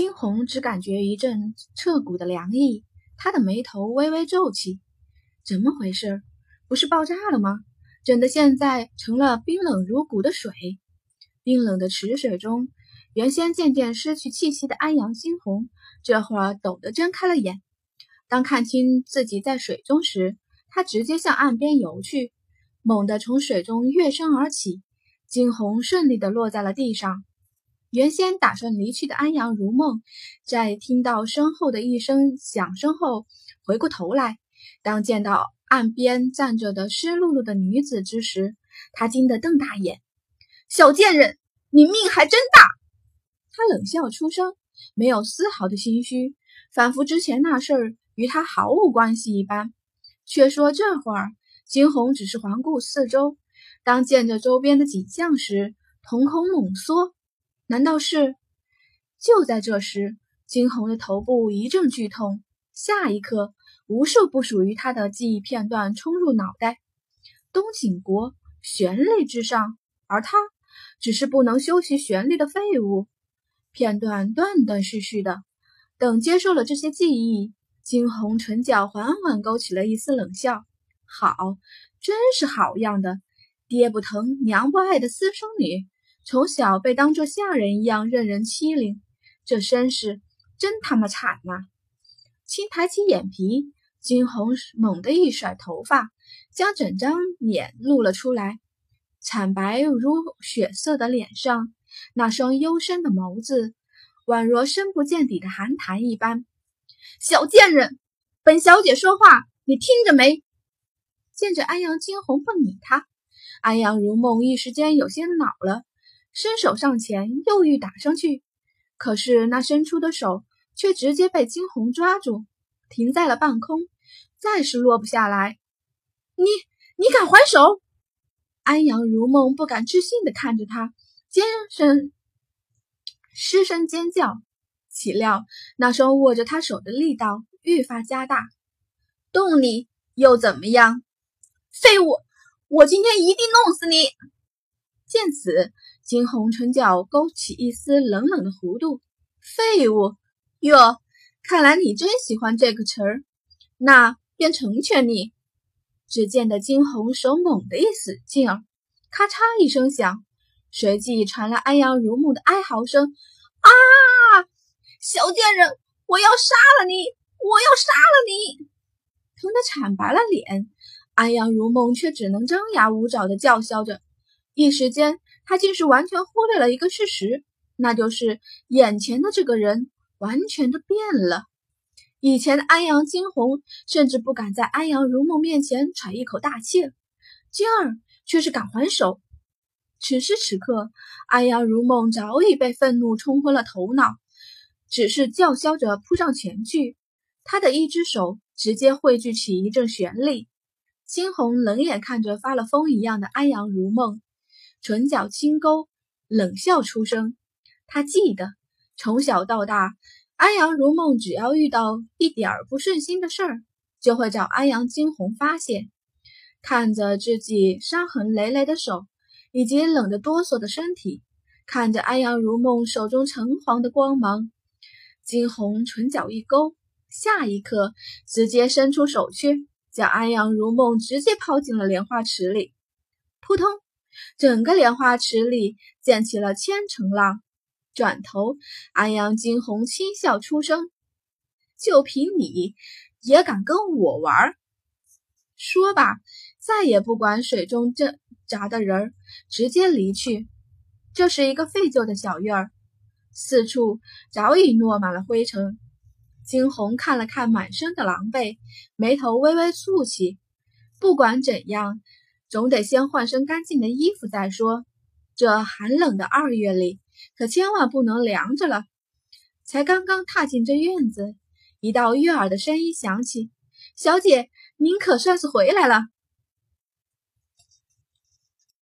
惊鸿只感觉一阵彻骨的凉意，他的眉头微微皱起。怎么回事？不是爆炸了吗？怎的现在成了冰冷如骨的水？冰冷的池水中，原先渐渐失去气息的安阳惊鸿，这会儿陡地睁开了眼。当看清自己在水中时，他直接向岸边游去，猛地从水中跃身而起，惊鸿顺利地落在了地上。原先打算离去的安阳如梦，在听到身后的一声响声后，回过头来，当见到岸边站着的湿漉漉的女子之时，他惊得瞪大眼：“小贱人，你命还真大！”他冷笑出声，没有丝毫的心虚，仿佛之前那事儿与他毫无关系一般。却说这会儿，惊鸿只是环顾四周，当见着周边的景象时，瞳孔猛缩。难道是？就在这时，惊鸿的头部一阵剧痛，下一刻，无数不属于他的记忆片段冲入脑袋。东景国玄力之上，而他只是不能修习玄力的废物。片段断断续续的，等接受了这些记忆，惊鸿唇角缓缓勾起了一丝冷笑。好，真是好样的，爹不疼娘不爱的私生女。从小被当作下人一样任人欺凌，这身世真他妈惨呐！轻抬起眼皮，惊鸿猛地一甩头发，将整张脸露了出来。惨白如血色的脸上，那双幽深的眸子，宛若深不见底的寒潭一般。小贱人，本小姐说话，你听着没？见着安阳惊鸿不理他，安阳如梦一时间有些恼了。伸手上前，又欲打上去，可是那伸出的手却直接被惊鸿抓住，停在了半空，再是落不下来。你你敢还手？安阳如梦不敢置信的看着他，尖声失声尖叫。岂料那双握着他手的力道愈发加大。动你又怎么样？废物！我今天一定弄死你！见此。惊鸿唇角勾起一丝冷冷的弧度，废物哟！看来你真喜欢这个词儿，那便成全你。只见得惊鸿手猛地一使劲儿，咔嚓一声响，随即传来安阳如梦的哀嚎声：“啊！小贱人，我要杀了你！我要杀了你！”疼得惨白了脸，安阳如梦却只能张牙舞爪的叫嚣着，一时间。他竟是完全忽略了一个事实，那就是眼前的这个人完全的变了。以前的安阳惊鸿甚至不敢在安阳如梦面前喘一口大气，今儿却是敢还手。此时此刻，安阳如梦早已被愤怒冲昏了头脑，只是叫嚣着扑上前去。他的一只手直接汇聚起一阵玄力。惊鸿冷眼看着发了疯一样的安阳如梦。唇角轻勾，冷笑出声。他记得从小到大，安阳如梦只要遇到一点儿不顺心的事儿，就会找安阳惊鸿发泄。看着自己伤痕累累的手，以及冷得哆嗦的身体，看着安阳如梦手中橙黄的光芒，惊鸿唇角一勾，下一刻直接伸出手去，将安阳如梦直接抛进了莲花池里。扑通！整个莲花池里溅起了千层浪。转头，安阳惊鸿轻笑出声：“就凭你也敢跟我玩？”说罢，再也不管水中挣扎的人儿，直接离去。这是一个废旧的小院儿，四处早已落满了灰尘。惊鸿看了看满身的狼狈，眉头微微蹙起。不管怎样。总得先换身干净的衣服再说。这寒冷的二月里，可千万不能凉着了。才刚刚踏进这院子，一道悦耳的声音响起：“小姐，您可算是回来了。”